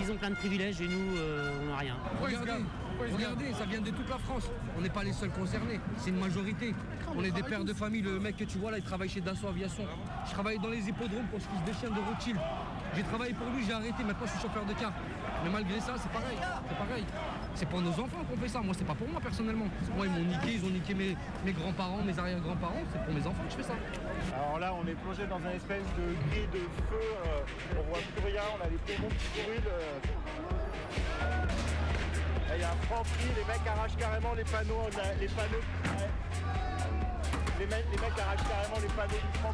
Ils ont plein de privilèges et nous, euh, on n'a rien. Regardez, regardez, ça vient de toute la France. On n'est pas les seuls concernés, c'est une majorité. On est des pères de famille. Le mec que tu vois là, il travaille chez Dassault Aviation. Je travaille dans les hippodromes pour ce fils de chien de Rothschild. J'ai travaillé pour lui, j'ai arrêté. Maintenant, je suis chauffeur de car. Mais malgré ça, c'est pareil. C'est pareil. C'est pour nos enfants qu'on fait ça. Moi, c'est pas pour moi personnellement. Moi, ils m'ont niqué, ils ont niqué mes, mes grands-parents, mes arrière-grands-parents. C'est pour mes enfants que je fais ça. Alors là, on est plongé dans un espèce de grille de feu. euh, on voit plus rien, on a les poumons qui brûlent. euh. Il y a un franc prix, les mecs arrachent carrément les panneaux. les panneaux. ouais. Les, mecs, les mecs arrachent carrément les panneaux du franc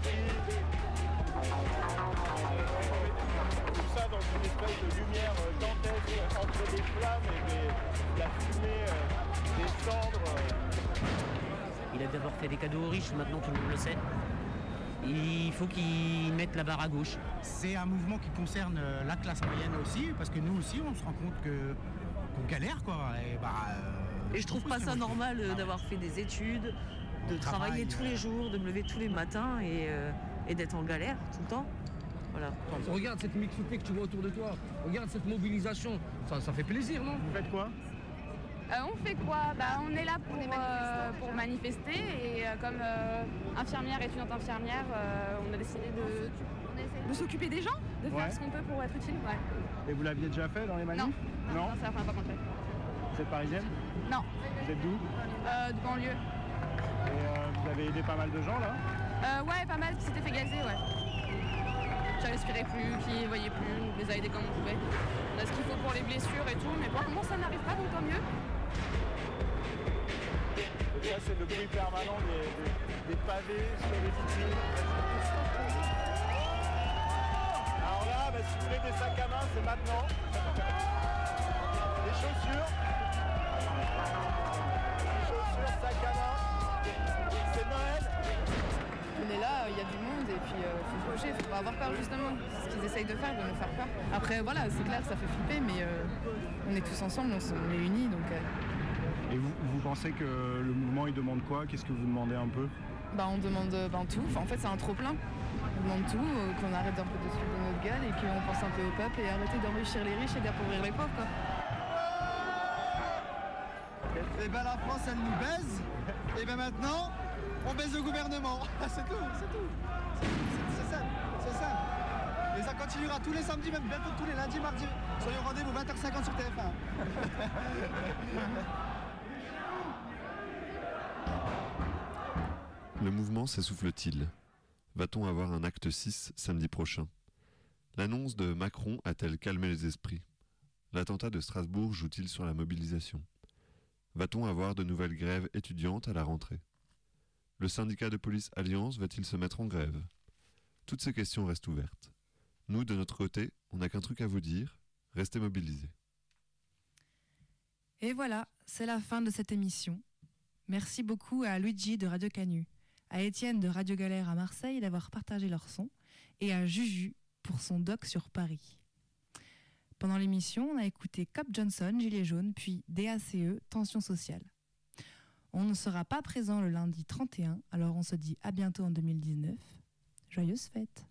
Tout ça dans une espèce de lumière dantesque entre des flammes et des- de la fumée, des cendres. Il a d'abord fait des cadeaux aux riches, maintenant tout le monde le sait. Il faut qu'ils mettent la barre à gauche. C'est un mouvement qui concerne euh, la classe moyenne aussi, parce que nous aussi, on se rend compte que qu'on galère, quoi. Et, bah, euh, Et je trouve pas ça normal euh, d'avoir fait des études, de travailler travail, tous les jours, de me lever tous les matins et, euh, et d'être en galère tout le temps. Voilà. Regarde cette mixité que tu vois autour de toi. Regarde cette mobilisation. Ça, ça fait plaisir, non? Vous faites quoi? Euh, on fait quoi? Bah, On est là pour, euh, pour manifester et euh, comme euh, infirmière, étudiante infirmière, euh, on a décidé de, de s'occuper des gens, de faire Ouais. ce qu'on peut pour être utile. Ouais. Et vous l'aviez déjà fait dans les manifs? Non, non, non, c'est la première fois qu'on le fait. Vous êtes parisienne? Non, Vous êtes d'où? Euh, de banlieue. Et euh, vous avez aidé pas mal de gens là? Euh, ouais, pas mal qui fait gazer, ouais. Qui respirait plus, qui voyaient plus, on les a aidés comme on pouvait. On a ce qu'il faut pour les blessures et tout, mais pour le moment ça n'arrive pas, donc tant mieux. Donc ça c'est le bruit permanent des, des- pavés sur les vitrines. Alors là, bah, si vous voulez des sacs à main, c'est maintenant. Des chaussures. Chaussures, sacs à main. Y a du monde et puis il faut se bouger, faut pas avoir peur justement. C'est ce qu'ils essayent de faire, de nous faire peur. Après voilà, c'est clair, ça fait flipper, mais euh, on est tous ensemble, on, est unis, donc euh, Et vous, vous pensez que le mouvement il demande quoi? Qu'est-ce que vous demandez un peu? Bah, on demande euh, ben, tout. Enfin, en fait c'est un trop plein. On demande tout, euh, qu'on arrête un peu de suivre de notre gueule et qu'on pense un peu au peuple et arrêter d'enrichir les riches et d'appauvrir les pauvres. Quoi. Et ben la France elle nous baise, et ben maintenant on baise le gouvernement. c'est tout, c'est tout. C'est- simple, c'est simple. Et ça continuera tous les samedis, même bientôt tous les lundis, mardis. Au rendez-vous 20h50 sur TF1. Le mouvement s'essouffle-t-il? Va-t-on avoir un acte 6 samedi prochain? L'annonce de Macron a-t-elle calmé les esprits? L'attentat de Strasbourg joue-t-il sur la mobilisation? Va-t-on avoir de nouvelles grèves étudiantes à la rentrée? Le syndicat de police Alliance va-t-il se mettre en grève? Toutes ces questions restent ouvertes. Nous, de notre côté, on n'a qu'un truc à vous dire, restez mobilisés. Et voilà, c'est la fin de cette émission. Merci beaucoup à Luigi de Radio Canu, à Étienne de Radio Galère à Marseille d'avoir partagé leur son, et à Juju pour son doc sur Paris. Pendant l'émission, on a écouté Cop Johnson, Gilets jaunes, puis DACE, Tension sociale. On ne sera pas présent le lundi 31, alors on se dit à bientôt en 2019. Joyeuses fêtes